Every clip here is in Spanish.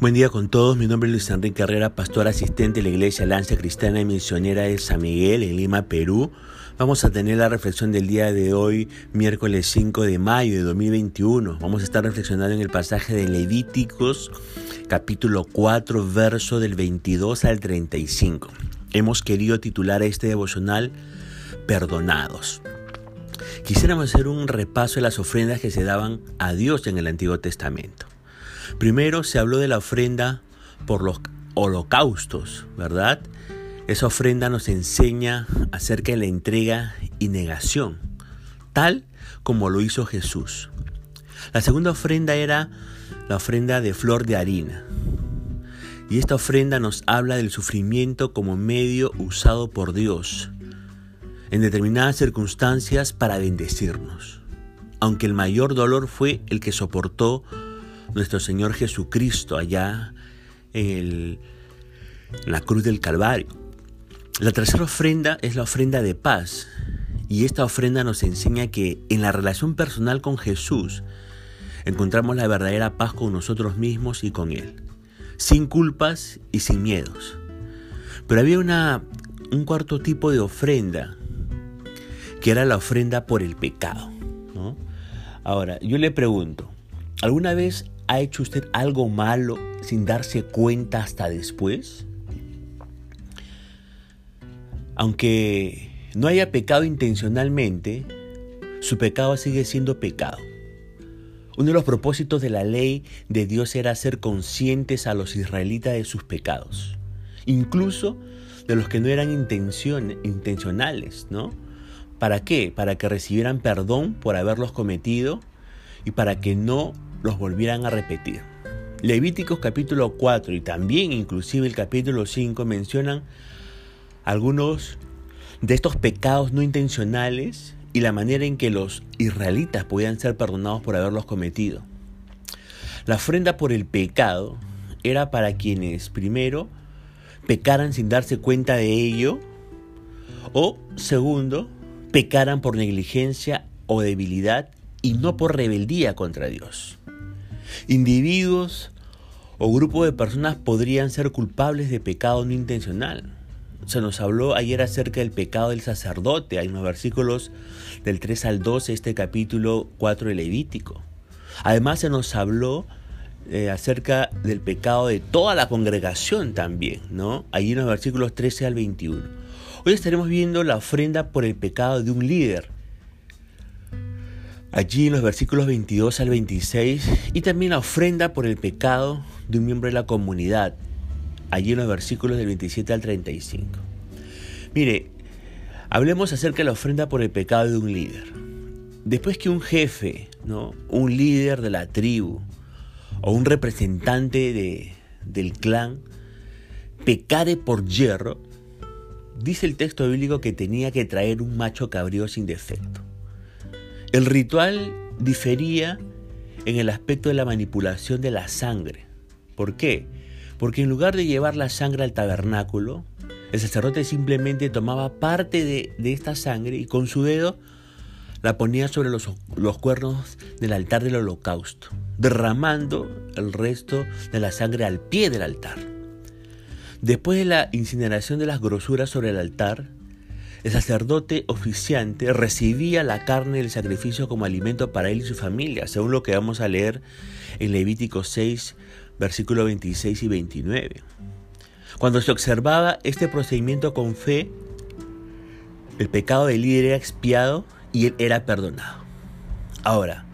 Buen día con todos, mi nombre es Luis Enrique Herrera, pastor asistente de la Iglesia Lanza Cristiana y Misionera de San Miguel en Lima, Perú. Vamos a tener la reflexión del día de hoy, miércoles 5 de mayo de 2021. Vamos a estar reflexionando en el pasaje de Levíticos, capítulo 4, verso del 22 al 35. Hemos querido titular este devocional Perdonados. Quisiéramos hacer un repaso de las ofrendas que se daban a Dios en el Antiguo Testamento. Primero se habló de la ofrenda por los holocaustos, ¿verdad? Esa ofrenda nos enseña acerca de la entrega y negación, tal como lo hizo Jesús. La segunda ofrenda era la ofrenda de flor de harina. Y esta ofrenda nos habla del sufrimiento como medio usado por Dios en determinadas circunstancias para bendecirnos. Aunque el mayor dolor fue el que soportó nuestro Señor Jesucristo allá en, la cruz del Calvario. La tercera ofrenda es la ofrenda de paz. Y esta ofrenda nos enseña que en la relación personal con Jesús encontramos la verdadera paz con nosotros mismos y con Él, sin culpas y sin miedos. Pero había un cuarto tipo de ofrenda, que era la ofrenda por el pecado. Ahora, yo le pregunto, ¿alguna vez ¿Ha hecho usted algo malo sin darse cuenta hasta después? Aunque no haya pecado intencionalmente, su pecado sigue siendo pecado. Uno de los propósitos de la ley de Dios era ser conscientes a los israelitas de sus pecados, incluso de los que no eran intencionales, ¿no? ¿Para qué? Para que recibieran perdón por haberlos cometido y para que no los volvieran a repetir. Levíticos capítulo 4 y también inclusive el capítulo 5 mencionan algunos de estos pecados no intencionales y la manera en que los israelitas podían ser perdonados por haberlos cometido. La ofrenda por el pecado era para quienes primero pecaran sin darse cuenta de ello o segundo pecaran por negligencia o debilidad y no por rebeldía contra Dios. Individuos o grupos de personas podrían ser culpables de pecado no intencional. Se nos habló ayer acerca del pecado del sacerdote. Hay unos versículos del 3 al 12, este capítulo 4 de Levítico. Además se nos habló eh, acerca del pecado de toda la congregación también, ¿no? Allí en los versículos 13 al 21. Hoy estaremos viendo la ofrenda por el pecado de un líder Allí en los versículos 22 al 26 y también la ofrenda por el pecado de un miembro de la comunidad. Allí en los versículos del 27 al 35. Mire, hablemos acerca de la ofrenda por el pecado de un líder. Después que un jefe, ¿no? un líder de la tribu o un representante de, del clan pecare por hierro, dice el texto bíblico que tenía que traer un macho cabrío sin defecto. El ritual difería en el aspecto de la manipulación de la sangre. ¿Por qué? Porque en lugar de llevar la sangre al tabernáculo, el sacerdote simplemente tomaba parte de, esta sangre y con su dedo la ponía sobre los, los, cuernos del altar del holocausto, derramando el resto de la sangre al pie del altar. Después de la incineración de las grosuras sobre el altar, el sacerdote oficiante recibía la carne del sacrificio como alimento para él y su familia, según lo que vamos a leer en Levítico 6, versículos 26 y 29. Cuando se observaba este procedimiento con fe, el pecado del líder era expiado y él era perdonado. Ahora,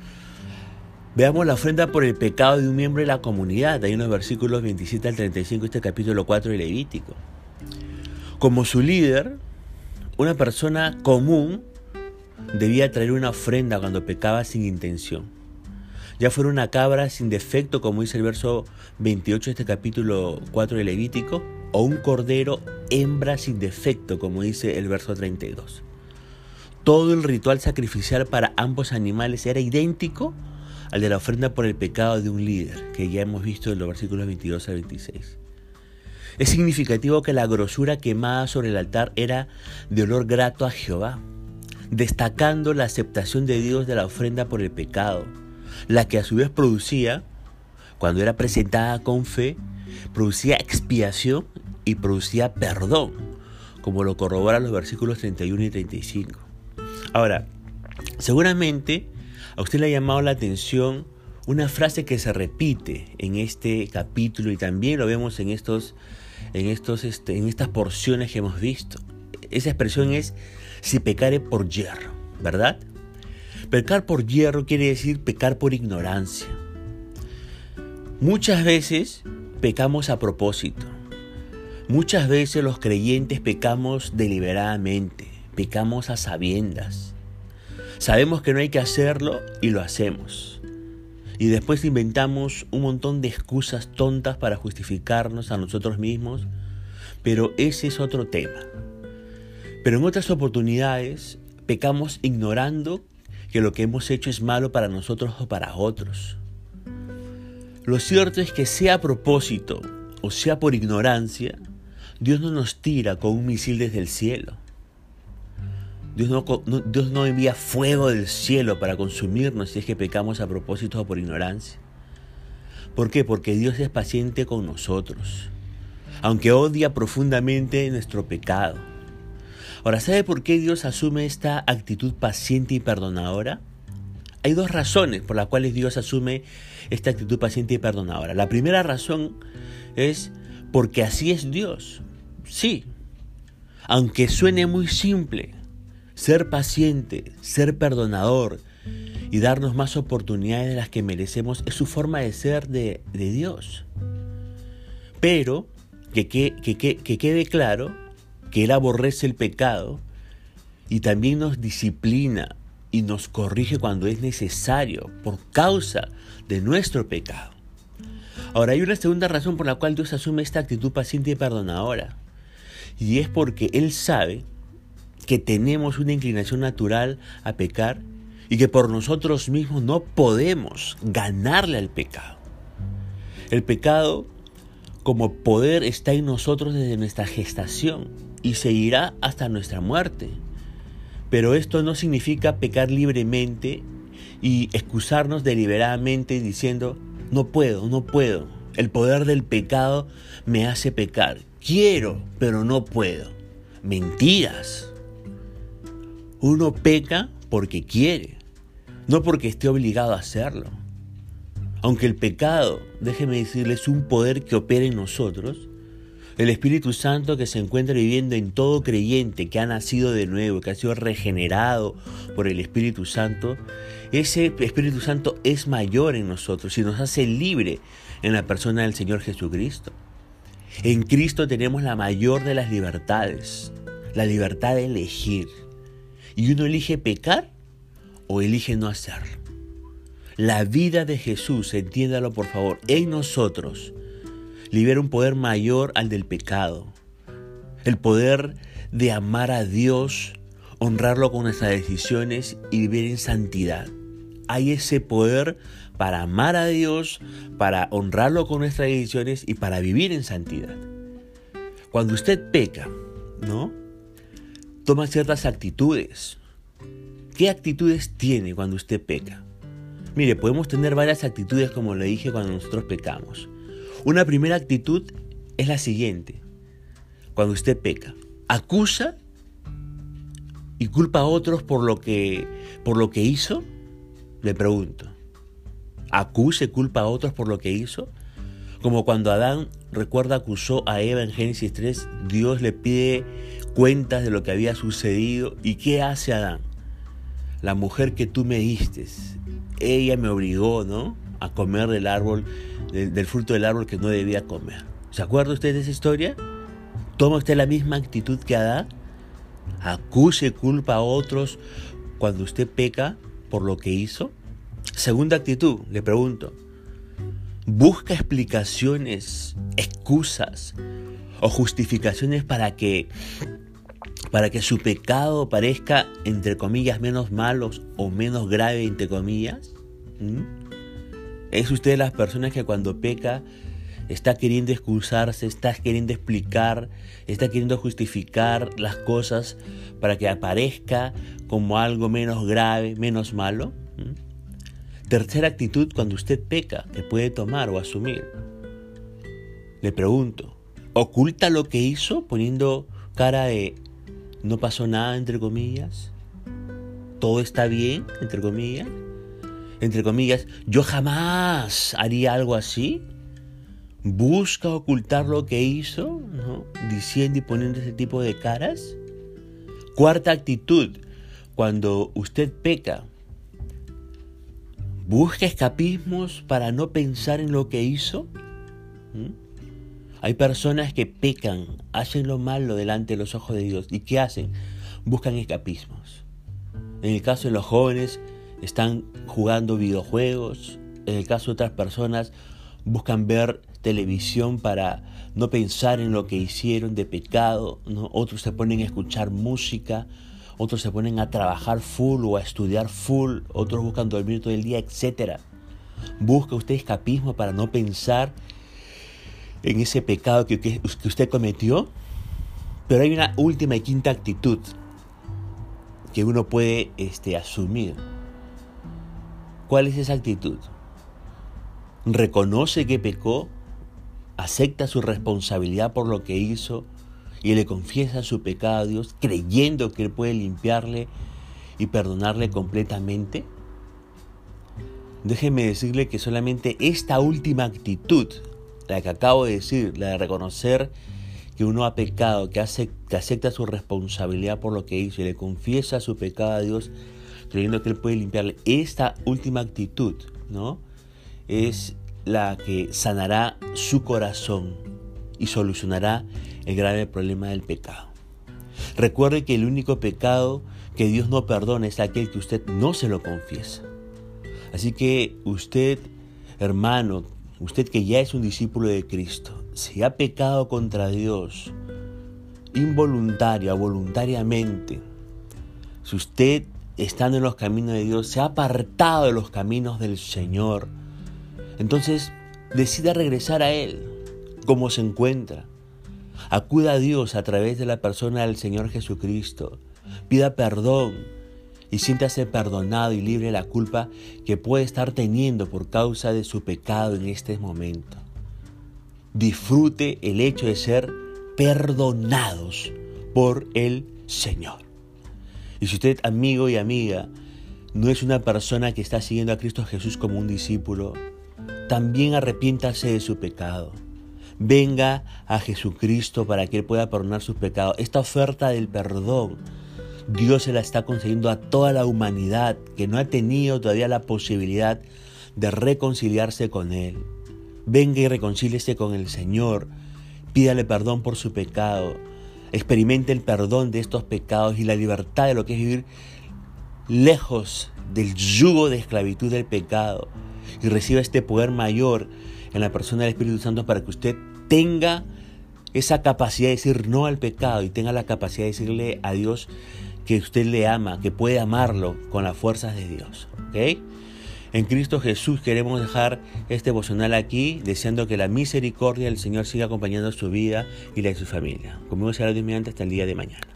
veamos la ofrenda por el pecado de un miembro de la comunidad, en los versículos 27 al 35 de este capítulo 4 de Levítico. Como su líder, una persona común debía traer una ofrenda cuando pecaba sin intención. Ya fuera una cabra sin defecto, como dice el verso 28 de este capítulo 4 de Levítico, o un cordero hembra sin defecto, como dice el verso 32. Todo el ritual sacrificial para ambos animales era idéntico al de la ofrenda por el pecado de un líder, que ya hemos visto en los versículos 22 al 26. Es significativo que la grosura quemada sobre el altar era de olor grato a Jehová, destacando la aceptación de Dios de la ofrenda por el pecado, la que a su vez producía cuando era presentada con fe, producía expiación y producía perdón, como lo corroboran los versículos 31 y 35. Ahora, seguramente a usted le ha llamado la atención una frase que se repite en este capítulo y también lo vemos en, estos, en, estos, este, en estas porciones que hemos visto. Esa expresión es si pecare por hierro, ¿verdad? Pecar por hierro quiere decir pecar por ignorancia. Muchas veces pecamos a propósito. Muchas veces los creyentes pecamos deliberadamente, pecamos a sabiendas. Sabemos que no hay que hacerlo y lo hacemos. Y después inventamos un montón de excusas tontas para justificarnos a nosotros mismos, pero ese es otro tema. Pero en otras oportunidades pecamos ignorando que lo que hemos hecho es malo para nosotros o para otros. Lo cierto es que sea a propósito o sea por ignorancia, Dios no nos tira con un misil desde el cielo. Dios no, envía fuego del cielo para consumirnos si es que pecamos a propósito o por ignorancia. ¿Por qué? Porque Dios es paciente con nosotros, aunque odia profundamente nuestro pecado. Ahora, ¿sabe por qué Dios asume esta actitud paciente y perdonadora? Hay dos razones por las cuales Dios asume esta actitud paciente y perdonadora. La primera razón es porque así es Dios. Sí, aunque suene muy simple, ser paciente, ser perdonador y darnos más oportunidades de las que merecemos es su forma de ser de, Dios. Pero que, que quede claro que Él aborrece el pecado y también nos disciplina y nos corrige cuando es necesario por causa de nuestro pecado. Ahora hay una segunda razón por la cual Dios asume esta actitud paciente y perdonadora. Y es porque Él sabe que tenemos una inclinación natural a pecar y que por nosotros mismos no podemos ganarle al pecado. El pecado como poder está en nosotros desde nuestra gestación y seguirá hasta nuestra muerte. Pero esto no significa pecar libremente y excusarnos deliberadamente diciendo, no puedo, no puedo. El poder del pecado me hace pecar. Quiero, pero no puedo. Mentiras. Uno peca porque quiere, no porque esté obligado a hacerlo. Aunque el pecado, déjeme decirle, es un poder que opera en nosotros, el Espíritu Santo que se encuentra viviendo en todo creyente que ha nacido de nuevo, que ha sido regenerado por el Espíritu Santo, ese Espíritu Santo es mayor en nosotros y nos hace libre en la persona del Señor Jesucristo. En Cristo tenemos la mayor de las libertades, la libertad de elegir. Y uno elige pecar o elige no hacerlo. La vida de Jesús, entiéndalo por favor, en nosotros libera un poder mayor al del pecado. El poder de amar a Dios, honrarlo con nuestras decisiones y vivir en santidad. Hay ese poder para amar a Dios, para honrarlo con nuestras decisiones y para vivir en santidad. Cuando usted peca, ¿no? Toma ciertas actitudes. ¿Qué actitudes tiene cuando usted peca? Mire, podemos tener varias actitudes como le dije cuando nosotros pecamos. Una primera actitud es la siguiente. Cuando usted peca, acusa y culpa a otros por lo que, por lo que hizo, le pregunto. ¿Acuse, culpa a otros por lo que hizo? Como cuando Adán, recuerda, acusó a Eva en Génesis 3, Dios le pide cuentas de lo que había sucedido. ¿Y qué hace Adán? La mujer que tú me diste, ella me obligó, ¿no? A comer del árbol del, fruto del árbol que no debía comer. ¿Se acuerda usted de esa historia? ¿Toma usted la misma actitud que Adán? ¿Acuse culpa a otros cuando usted peca por lo que hizo? Segunda actitud, le pregunto. ¿Busca explicaciones, excusas o justificaciones para que para que su pecado parezca entre comillas menos malos o menos grave entre comillas? ¿Es usted las personas que cuando peca está queriendo excusarse, está queriendo explicar, está queriendo justificar las cosas para que aparezca como algo menos grave, menos malo? Tercera actitud cuando usted peca que puede tomar o asumir. Le pregunto, ¿oculta lo que hizo poniendo cara de no pasó nada entre comillas? ¿Todo está bien entre comillas? Entre comillas, yo jamás haría algo así. Busca ocultar lo que hizo, diciendo y poniendo ese tipo de caras. Cuarta actitud, cuando usted peca, busca escapismos para no pensar en lo que hizo. Hay personas que pecan, hacen lo malo delante de los ojos de Dios. ¿Y qué hacen? Buscan escapismos. En el caso de los jóvenes, están jugando videojuegos. En el caso de otras personas, buscan ver televisión para no pensar en lo que hicieron de pecado. Otros se ponen a escuchar música. Otros se ponen a trabajar full o a estudiar full. Otros buscan dormir todo el día, etc. Busca usted escapismo para no pensar en ese pecado que, usted cometió. Pero hay una última y quinta actitud que uno puede este, asumir. ¿Cuál es esa actitud? Reconoce que pecó, acepta su responsabilidad por lo que hizo y le confiesa su pecado a Dios creyendo que Él puede limpiarle y perdonarle completamente. Déjeme decirle que solamente esta última actitud la que acabo de decir, la de reconocer que uno ha pecado, que, hace, que acepta su responsabilidad por lo que hizo y le confiesa su pecado a Dios, creyendo que Él puede limpiarle. Esta última actitud, ¿no? Es la que sanará su corazón y solucionará el grave problema del pecado. Recuerde que el único pecado que Dios no perdona es aquel que usted no se lo confiesa. Así que usted, hermano, usted que ya es un discípulo de Cristo, si ha pecado contra Dios, involuntaria voluntariamente, si usted estando en los caminos de Dios se ha apartado de los caminos del Señor, entonces decida regresar a Él como se encuentra. Acuda a Dios a través de la persona del Señor Jesucristo. Pida perdón y siéntase perdonado y libre de la culpa que puede estar teniendo por causa de su pecado en este momento. Disfrute el hecho de ser perdonados por el Señor. Y si usted, amigo y amiga, no es una persona que está siguiendo a Cristo Jesús como un discípulo, también arrepiéntase de su pecado. Venga a Jesucristo para que Él pueda perdonar sus pecados. Esta oferta del perdón Dios se la está concediendo a toda la humanidad que no ha tenido todavía la posibilidad de reconciliarse con Él. Venga y reconcíliese con el Señor. Pídale perdón por su pecado. Experimente el perdón de estos pecados y la libertad de lo que es vivir lejos del yugo de esclavitud del pecado. Y reciba este poder mayor en la persona del Espíritu Santo para que usted tenga esa capacidad de decir no al pecado y tenga la capacidad de decirle a Dios que usted le ama, que puede amarlo con las fuerzas de Dios. ¿ok? En Cristo Jesús queremos dejar este devocional aquí, deseando que la misericordia del Señor siga acompañando su vida y la de su familia. Conmigo será Dios mediante hasta el día de mañana.